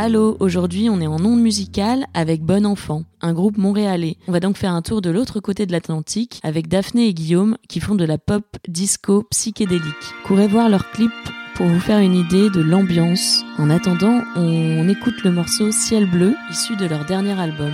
Allô, aujourd'hui on est en onde musicale avec Bon Enfant, un groupe montréalais. On va donc faire un tour de l'autre côté de l'Atlantique avec Daphné et Guillaume qui font de la pop disco psychédélique. Courez voir leur clip pour vous faire une idée de l'ambiance. En attendant, on écoute le morceau Ciel bleu issu de leur dernier album.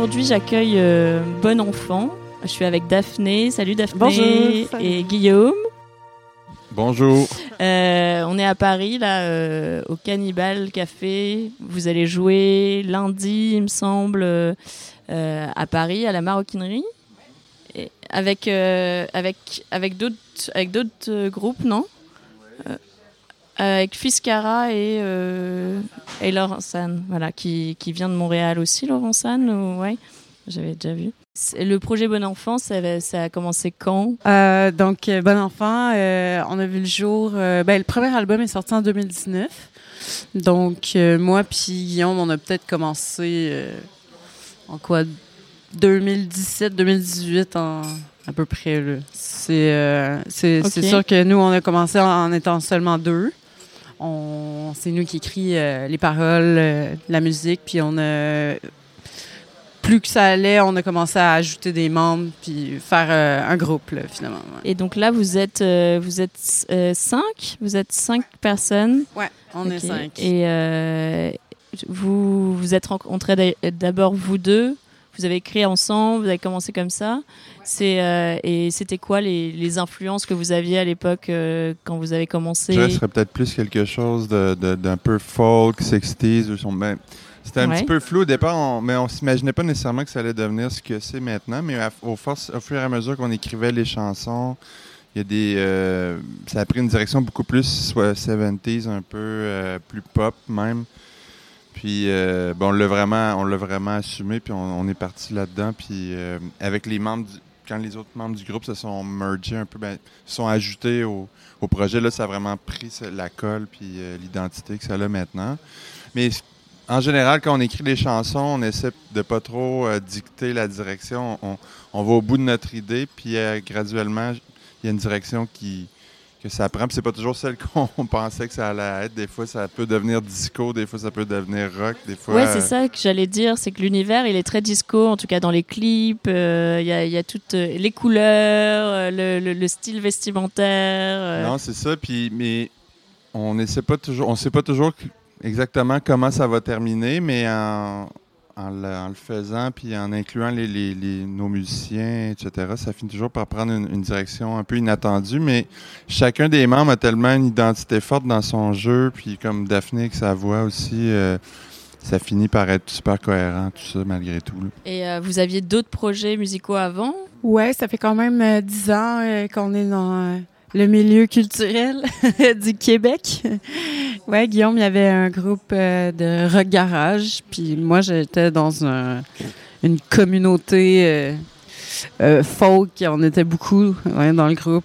Aujourd'hui, j'accueille euh, Bon Enfant. Je suis avec Daphné. Salut Daphné. Bonjour. Et Guillaume. Bonjour. Euh, on est à Paris, là, euh, au Cannibal Café. Vous allez jouer lundi, il me semble, euh, à Paris, à la maroquinerie. Et avec avec avec d'autres avec d'autres groupes, non? Avec Fiscara et et Laurent San, voilà, qui, qui vient de Montréal aussi, Laurent San, ou, ouais, j'avais déjà vu. Le projet Bon Enfant, ça, ça a commencé quand? Euh, Donc, Bon Enfant, euh, on a vu le jour. Euh, ben, le premier album est sorti en 2019. Donc, euh, moi puis Guillaume, on a peut-être commencé en quoi 2017, 2018 en, à peu près. C'est euh, sûr que nous, on a commencé en étant seulement deux. On, c'est nous qui écrit euh, les paroles, euh, la musique, puis on a plus que ça allait, on a commencé à ajouter des membres puis faire euh, un groupe là, finalement. ouais. Et donc là, vous êtes, euh, vous êtes euh, cinq? Vous êtes cinq personnes? Ouais, on est cinq. Et vous vous êtes rencontrés d'a- d'abord vous deux. Vous avez écrit ensemble. Vous avez commencé comme ça. C'est euh, et c'était quoi les, les influences que vous aviez à l'époque euh, quand vous avez commencé? Je serait peut-être plus quelque chose de- de- d'un peu folk, 60s. ou son- ben, C'était un Ouais. petit peu flou au départ, on- mais on s'imaginait pas nécessairement que ça allait devenir ce que c'est maintenant. Mais à- au, force- au fur et à mesure qu'on écrivait les chansons, il y a des, euh, ça a pris une direction beaucoup plus soit 70s, un peu plus pop même. Puis euh, bon, on l'a vraiment, vraiment assumé, puis on, est parti là-dedans. Puis euh, avec les membres, du- quand les autres membres du groupe se sont mergés un peu, ben, se sont ajoutés au, projet, là, ça a vraiment pris la colle puis euh, l'identité que ça a maintenant. Mais en général, quand on écrit les chansons, on essaie de pas trop dicter la direction. On, va au bout de notre idée, puis graduellement, il y a une direction qui que ça prend. Puis c'est pas toujours celle qu'on pensait que ça allait être. Des fois, ça peut devenir disco, des fois, ça peut devenir rock, des fois. Ouais, c'est euh, ça que j'allais dire, c'est que l'univers, il est très disco, en tout cas dans les clips. euh, Il y, a, il y a toutes euh, les couleurs, euh, le, le- le style vestimentaire. euh. Non, c'est ça. Puis, mais on essaie pas toujours, on sait pas toujours exactement comment ça va terminer, mais en, en le, en le faisant puis en incluant les, les- les- nos musiciens, etc., ça finit toujours par prendre une, une direction un peu inattendue. Mais chacun des membres a tellement une identité forte dans son jeu, puis comme Daphné avec sa voix aussi. euh, ça finit par être super cohérent, tout ça, malgré tout. là. Et euh, vous aviez d'autres projets musicaux avant? Ouais, ça fait quand même euh, dix ans euh, qu'on est dans euh, le milieu culturel du Québec. Ouais, Guillaume, il y avait un groupe euh, de rock garage, puis moi, j'étais dans un- une communauté euh, euh, folk, on était beaucoup dans le groupe.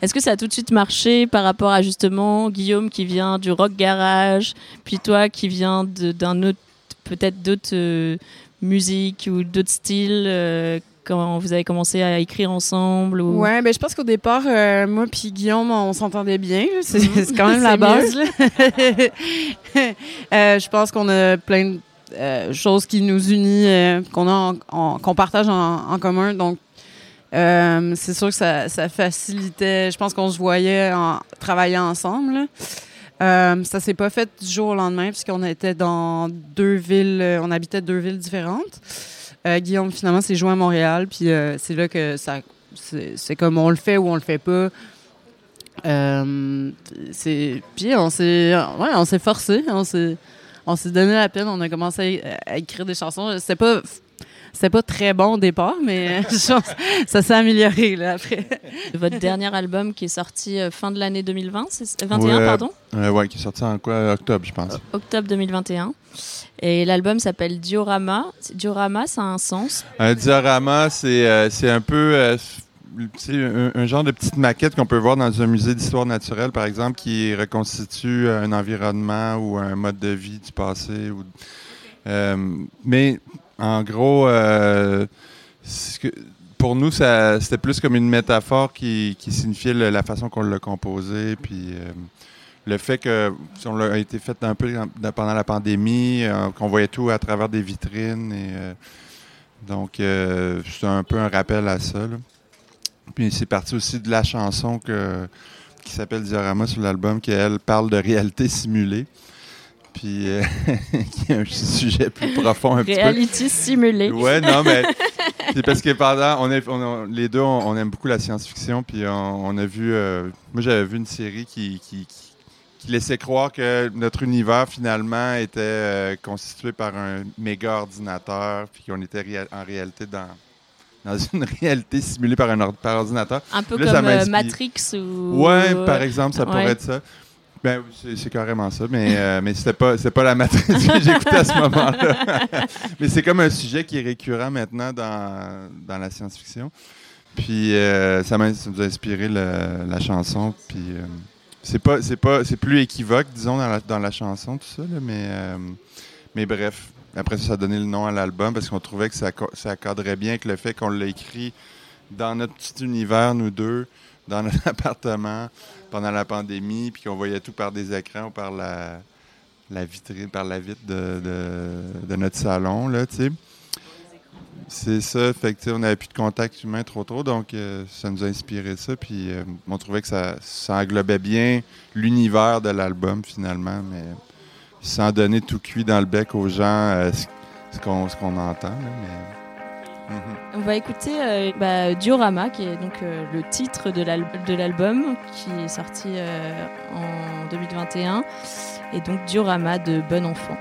Est-ce que ça a tout de suite marché par rapport à justement Guillaume qui vient du rock garage, puis toi qui viens d'un autre, peut-être d'autres euh, musiques ou d'autres styles euh, quand vous avez commencé à écrire ensemble ou... Ouais, ben je pense qu'au départ, euh, moi puis Guillaume, on s'entendait bien. C'est quand même la base. Euh, je pense qu'on a plein de euh, choses qui nous unissent, euh, qu'on qu'on partage en, en commun. Donc, c'est sûr que ça, ça facilitait. Je pense qu'on se voyait en, travailler ensemble. Euh, ça s'est pas fait du jour au lendemain puisqu'on était dans deux villes, on habitait deux villes différentes. Euh, Guillaume finalement s'est joint à Montréal, puis euh, c'est là que ça, c'est comme on le fait ou on le fait pas. Euh, c'est puis on s'est, on s'est forcé, on s'est, on s'est donné la peine, on a commencé à, écrire des chansons. Pas, c'était pas très bon au départ, mais je pense que ça s'est amélioré là après. Votre dernier album qui est sorti euh, fin de l'année 2020, c'est 21 Ouais. pardon, Euh, ouais, qui est sorti en quoi Octobre, je pense. octobre 2021. Et l'album s'appelle Diorama. Diorama, ça a un sens? Un diorama, c'est euh, c'est un peu euh, c'est un, un genre de petite maquette qu'on peut voir dans un musée d'histoire naturelle, par exemple, qui reconstitue un environnement ou un mode de vie du passé. Ou, euh, mais en gros, euh, pour nous, c'était plus comme une métaphore qui, signifiait la façon qu'on l'a composé, puis euh, le fait que si on l'a été fait un peu pendant la pandémie, euh, qu'on voyait tout à travers des vitrines donc, c'est un peu un rappel à ça. Puis c'est parti aussi de la chanson qui s'appelle Diorama sur l'album, qui, elle, parle de réalité simulée. Puis, euh, qui est un sujet plus profond un petit peu. Reality simulé. Ouais, non, mais c'est parce que pendant, on, est- on a- les deux, on, on aime beaucoup la science-fiction, puis on, a vu, euh, moi j'avais vu une série qui, qui, qui- qui laissait croire que notre univers finalement était euh, constitué par un méga ordinateur, puis qu'on était réa- en réalité dans, dans une réalité simulée par un par ordinateur. Un peu Là, comme. Matrix ou... Ouais, par exemple, ça Ouais. pourrait être ça. Ben, oui, c'est- carrément ça, mais, euh, mais c'était pas, pas la matrice que j'écoutais à ce moment-là. mais c'est comme un sujet qui est récurrent maintenant dans, dans la science-fiction. Puis euh, ça m'a nous a inspiré le- la chanson. Puis euh, c'est pas, c'est pas, c'est plus équivoque, disons, dans la, dans la chanson, tout ça, là, mais, euh, mais bref. Après ça, ça a donné le nom à l'album parce qu'on trouvait que ça, ça cadrait bien avec le fait qu'on l'a écrit dans notre petit univers, nous deux, dans notre appartement pendant la pandémie, puis qu'on voyait tout par des écrans ou par la, la vitrine, par la vitre de, de, notre salon, là, tu sais. C'est ça, fait que, on n'avait plus de contact humain trop trop, donc euh, ça nous a inspiré ça, puis euh, on trouvait que ça, ça englobait bien l'univers de l'album finalement, mais sans donner tout cuit dans le bec aux gens euh, ce, qu'on entend. mais... Mhm. On va écouter bah, Diorama, qui est donc le titre de l'album, qui est sorti en 2021, et donc Diorama de Bon Enfant.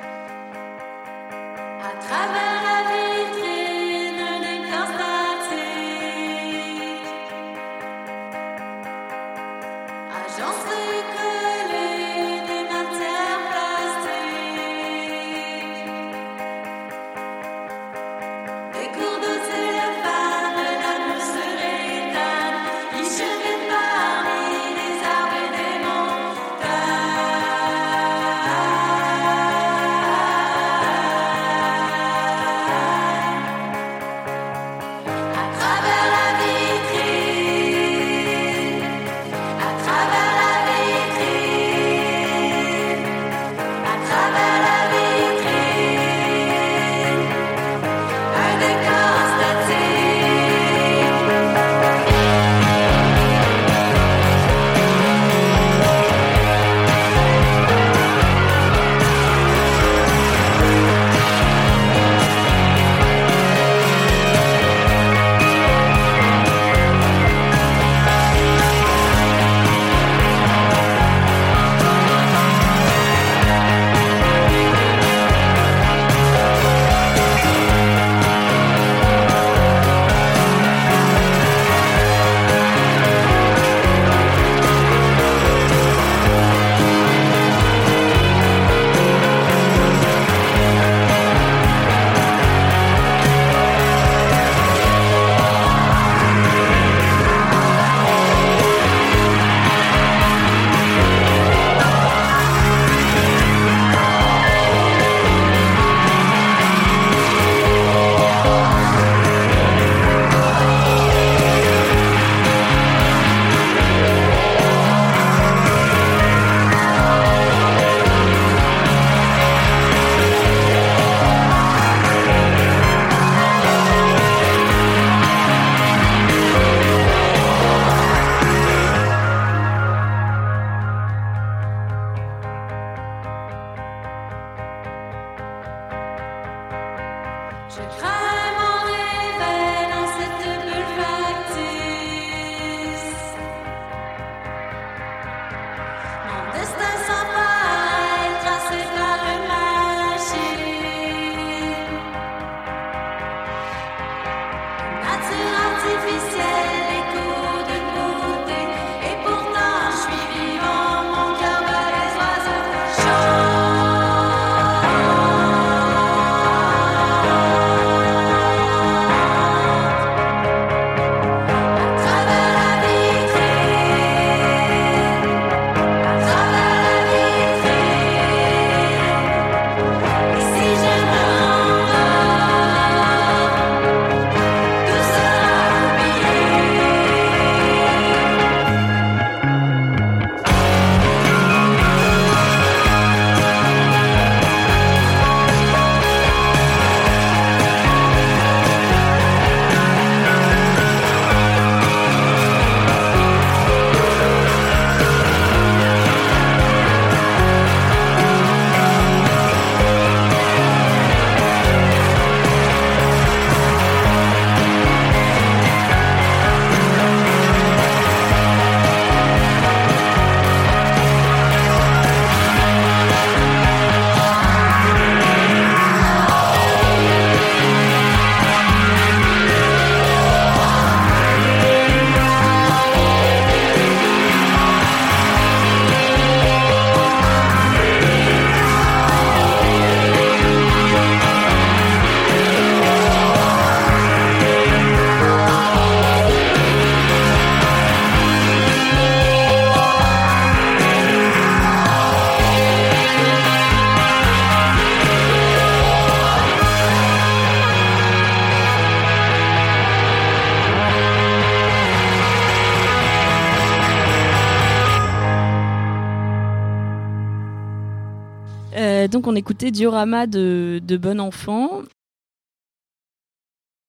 Écoutait Diorama de, de Bon Enfant.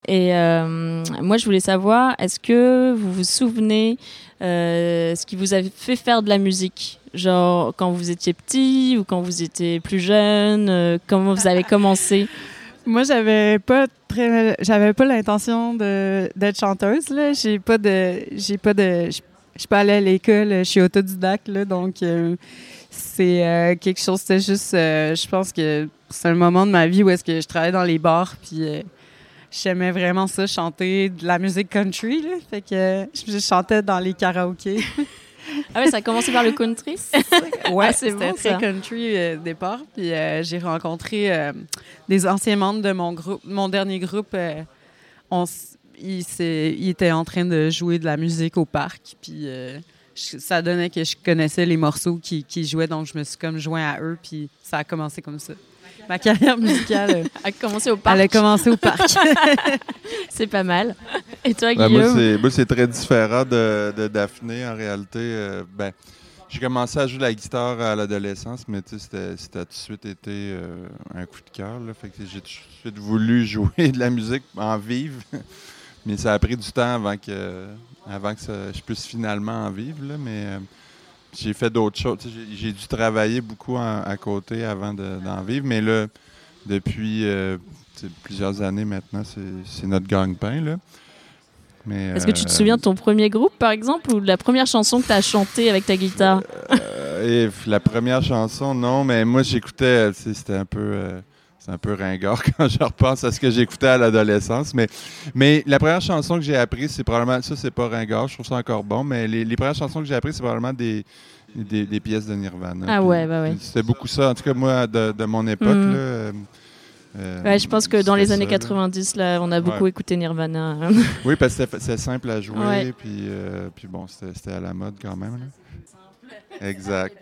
Et euh, moi, je voulais savoir, est-ce que vous vous souvenez euh, ce qui vous a fait faire de la musique? Genre quand vous étiez petit ou quand vous étiez plus jeune euh, Comment vous avez commencé? Moi, j'avais pas très, j'avais pas l'intention d'être chanteuse. Là, j'ai pas de, j'ai pas de, je je suis pas allée à l'école, je suis autodidacte là, donc euh, c'est euh, quelque chose. C'était juste, euh, je pense que c'est un moment de ma vie où est-ce que je travaillais dans les bars, puis euh, j'aimais vraiment ça, chanter de la musique country. Là, fait que je chantais dans les karaokés. Ah ouais, ça a commencé par le country? Ouais, Ah, c'est c'était bon, très ça. country au départ. Puis j'ai rencontré des anciens membres de mon groupe, mon dernier groupe. on, s- il, était en train de jouer de la musique au parc. Puis je- ça donnait que je connaissais les morceaux qui, qui jouaient, donc je me suis comme joint à eux. Puis ça a commencé comme ça. Ma carrière musicale, euh, A commencé au parc. elle a commencé au parc. C'est pas mal. Et toi, Guillaume? c'est, moi, c'est très différent de, de Daphné, en réalité. Euh, ben, j'ai commencé à jouer de la guitare à l'adolescence, mais tu sais, c'était, tout de suite été euh, un coup de cœur. là. Fait que j'ai tout de suite voulu jouer de la musique, en vivre. mais ça a pris du temps avant que, avant que ça- je puisse finalement en vivre. là. Mais euh, j'ai fait d'autres choses. J'ai, dû travailler beaucoup en- à côté avant de- d'en vivre. Mais là, depuis euh, plusieurs années maintenant, c'est, notre. Mais, Est-ce que tu te euh, souviens de ton premier groupe, par exemple, ou de la première chanson que tu as chantée avec ta guitare? Et la première chanson, non, mais moi j'écoutais, c'était un peu, c'est un peu ringard quand je repense à ce que j'écoutais à l'adolescence. Mais, mais la première chanson que j'ai apprise, c'est probablement, ça c'est pas ringard, je trouve ça encore bon, mais les, les premières chansons que j'ai apprises, c'est probablement des, des, des pièces de Nirvana. Ah ouais, bah ouais. C'était beaucoup ça, en tout cas moi, de, de mon époque. Mhm. Là, euh, Ouais, je pense que dans les années ça, là. 90, là, on a beaucoup Ouais. écouté Nirvana. Oui, parce que c'était- simple à jouer, Ouais. puis, euh, puis bon, c'était c'était à la mode quand même. là. Exact.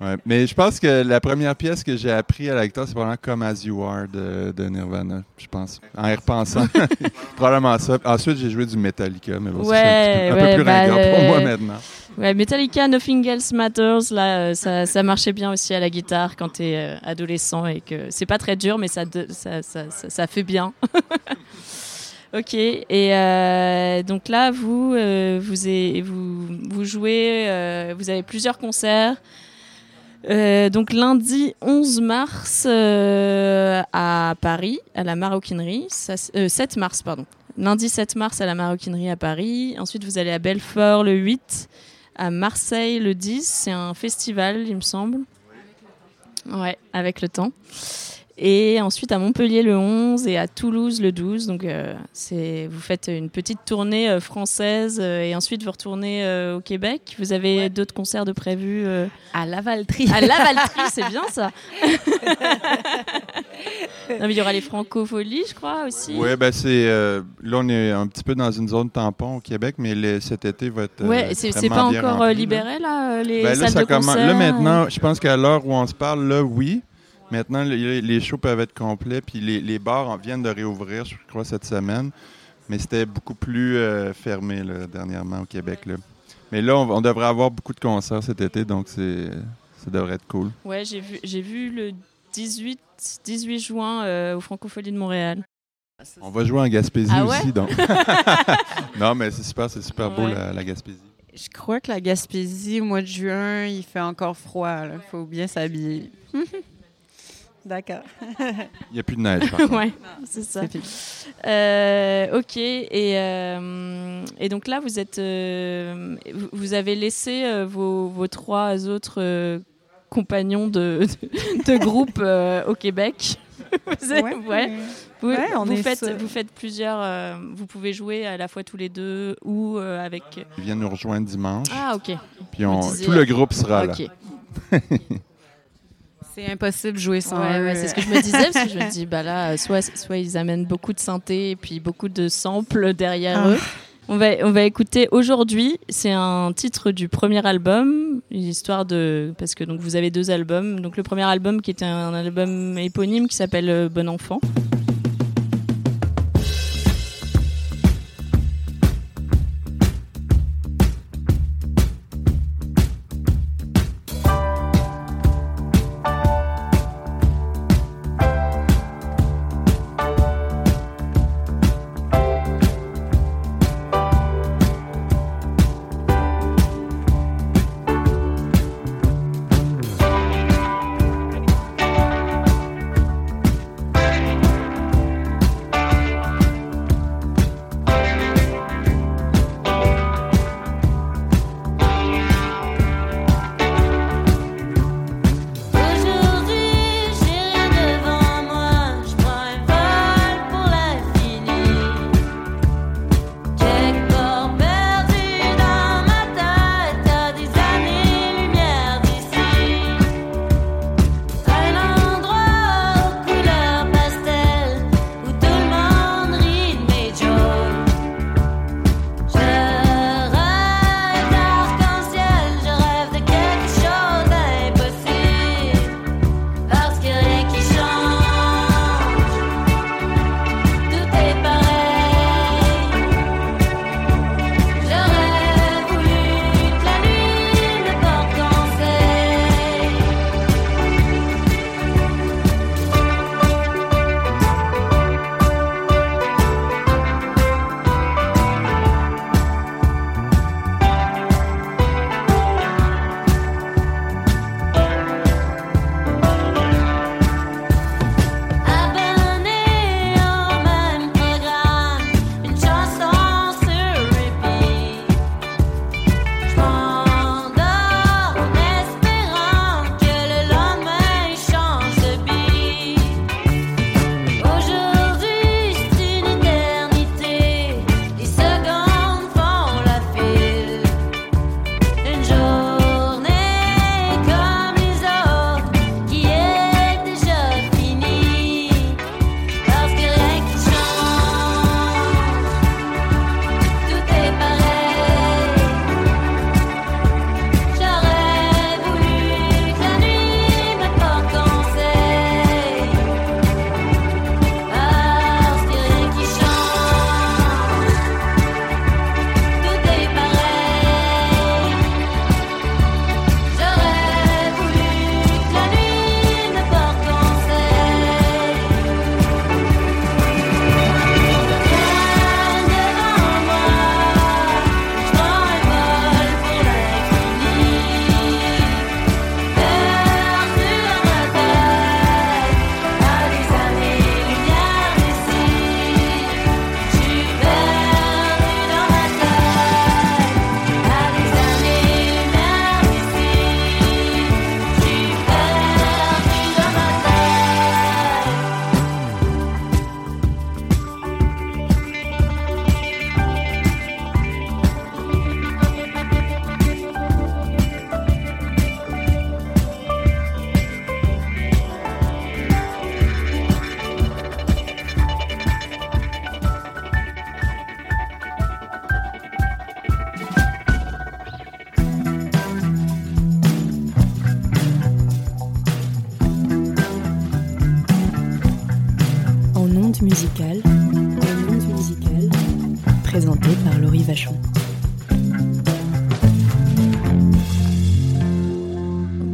Ouais. Mais je pense que la première pièce que j'ai appris à la guitare, c'est probablement Come As You Are de, de Nirvana, je pense. En y repensant. probablement ça. Ensuite, j'ai joué du Metallica, mais bon, c'est un peu, un peu ouais, plus bah, ringard pour moi maintenant. Ouais, Metallica, Nothing Else Matters, là, euh, ça, ça marchait bien aussi à la guitare quand t'es euh, adolescent et que c'est pas très dur, mais ça, de- ça, ça, fait bien. ok, et euh, donc là, vous, vous, avez- vous, vous jouez, vous avez plusieurs concerts. Euh, donc lundi 11 mars euh, à Paris, à la Maroquinerie, ça, s- euh, 7 mars, pardon. Lundi 7 mars à la Maroquinerie à Paris. Ensuite, vous allez à Belfort le 8 à Marseille le 10. C'est un festival, il me semble. Ouais, avec le temps. Et ensuite à Montpellier le 11 et à Toulouse le 12. Donc euh, c'est vous faites une petite tournée euh, française euh, et ensuite vous retournez euh, au Québec. Vous avez d'autres concerts de prévus euh, à Lavaltrie. à Lavaltrie, c'est bien ça. non, mais il y aura les francopholies, je crois aussi. Oui, ben c'est. euh, là, on est un petit peu dans une zone tampon au Québec, mais cet été va être. euh, Ouais, c'est pas bien encore rempli, libéré là, les Ben là, salles ça de commence- concert? là, maintenant, je pense qu'à l'heure où on se parle, là, oui. Maintenant, les, les shows peuvent être complets, puis les, les bars en viennent de réouvrir, je crois, cette semaine. Mais c'était beaucoup plus euh, fermé, là, dernièrement, au Québec. Là. Mais là, on, on devrait avoir beaucoup de concerts cet été, donc c'est, ça devrait être cool. Ouais, j'ai vu, j'ai vu le 18, 18 juin euh, au Francophonie de Montréal. On va jouer en Gaspésie Ah ouais? aussi, donc. non, mais c'est super, c'est super beau, Ouais. la, la Gaspésie. Je crois que la Gaspésie, au mois de juin, il fait encore froid. Il faut bien s'habiller. D'accord. Il n'y a plus de neige, ouais, c'est ça. Euh, ok, et, euh, et donc là, vous êtes, euh, vous- avez laissé euh, vos, vos trois autres euh, compagnons de, de, de groupe euh, au Québec. Vous êtes- ouais. Vous, Ouais, on vous est faites, seul. vous faites plusieurs. euh, vous pouvez jouer à la fois tous les deux ou euh, avec. Ils viennent nous rejoindre dimanche, Ah, ok. puis on, tout le groupe sera là. C'est impossible de jouer sans Ouais, eux. ouais, c'est ce que je me disais parce que je me dis bah là soit soit ils amènent beaucoup de synthé et puis beaucoup de samples derrière Ah. eux. On va on va écouter aujourd'hui, c'est un titre du premier album, une histoire de parce que donc vous avez deux albums. Donc le premier album qui était un album éponyme qui s'appelle euh, Bon enfant.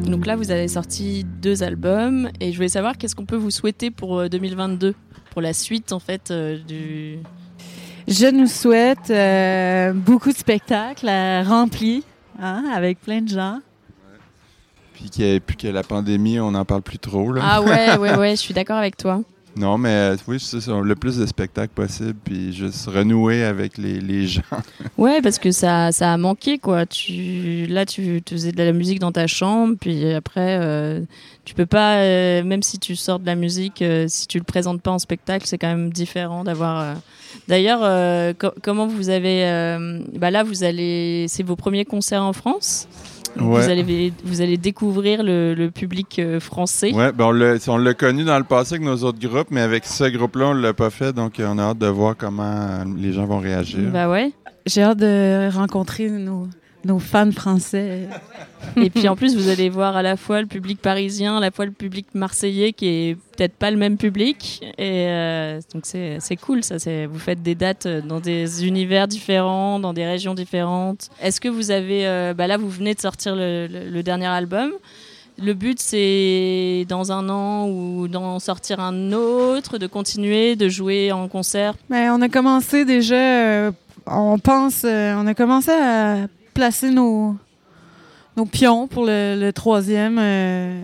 Donc là, vous avez sorti deux albums et je voulais savoir qu'est-ce qu'on peut vous souhaiter pour 2022, euh, pour la suite en fait euh, du. Je nous souhaite euh, beaucoup de spectacles remplis, hein, avec plein de gens. Puis que, la pandémie, on n'en parle plus trop. Là. Ah ouais, ouais, ouais, je suis d'accord avec toi. Non, mais euh, oui, c'est le plus de spectacles possible, puis juste renouer avec les, les gens. ouais, parce que ça, ça a manqué, quoi. Tu, là, tu, faisais de la musique dans ta chambre, puis après, euh, tu peux pas, euh, même si tu sors de la musique, si tu le présentes pas en spectacle, c'est quand même différent d'avoir. D'ailleurs, comment vous avez. bah là, vous allez. C'est vos premiers concerts en France? Vous, allez, vous allez découvrir le, public euh, français. Oui, ben on l'a connu dans le passé avec nos autres groupes, mais avec ce groupe-là, on ne l'a pas fait, donc on a hâte de voir comment les gens vont réagir. Bah ouais. J'ai hâte de rencontrer nos, nos fans français. Et puis en plus, vous allez voir à la fois le public parisien, à la fois le public marseillais qui est peut-être pas le même public. Et euh, donc c'est cool, ça. Vous faites des dates dans des univers différents, dans des régions différentes. Est-ce que vous avez. Euh, bah là, vous venez de sortir le, dernier album. Le but, c'est dans un an ou d'en sortir un autre, de continuer, de jouer en concert? Mais ben, on a commencé déjà. Euh, on pense. on a commencé à placer nos, pions pour le, troisième. Euh,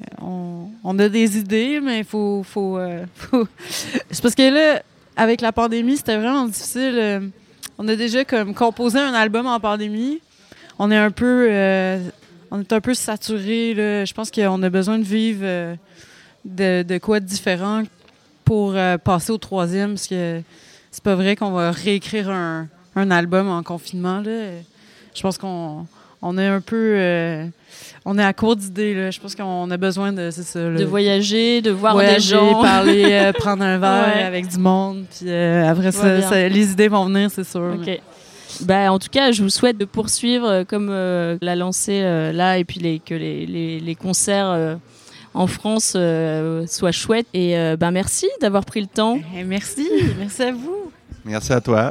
on, a des idées, mais il faut. faut, euh, C'est parce que là, avec la pandémie, c'était vraiment difficile. Euh, on a déjà comme composé un album en pandémie. On est un peu. on est un peu saturé. Je pense qu'on a besoin de vivre de, de, quoi de différent pour passer au troisième. Parce que c'est pas vrai qu'on va réécrire un, un album en confinement. Là je pense qu'on on est un peu euh, on est à court d'idées je pense qu'on a besoin de de voyager de voir des gens parler euh, prendre un verre avec du monde puis euh, après ça, les idées vont venir c'est sûr bah, en tout cas, je vous souhaite de poursuivre comme la lancée là et puis les, que les, les, les concerts en France soient chouettes. Et ben merci d'avoir pris le temps. Eh, merci, merci à vous. Merci à toi.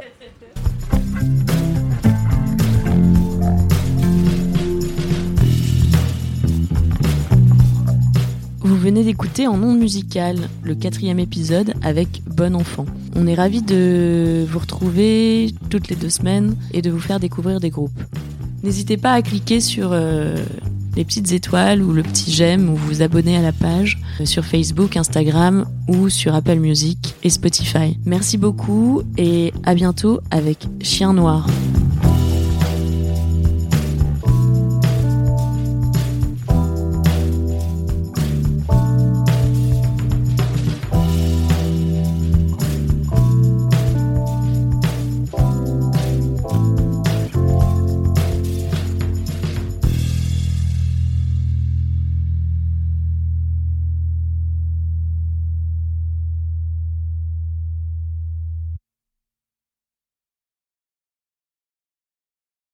Venez d'écouter en ondes musicales le quatrième épisode avec Bon Enfant. On est ravis de vous retrouver toutes les deux semaines et de vous faire découvrir des groupes. N'hésitez pas à cliquer sur euh, les petites étoiles ou le petit j'aime ou vous abonner à la page euh, sur Facebook, Instagram ou sur Apple Music et Spotify. Merci beaucoup et à bientôt avec Chien Noir.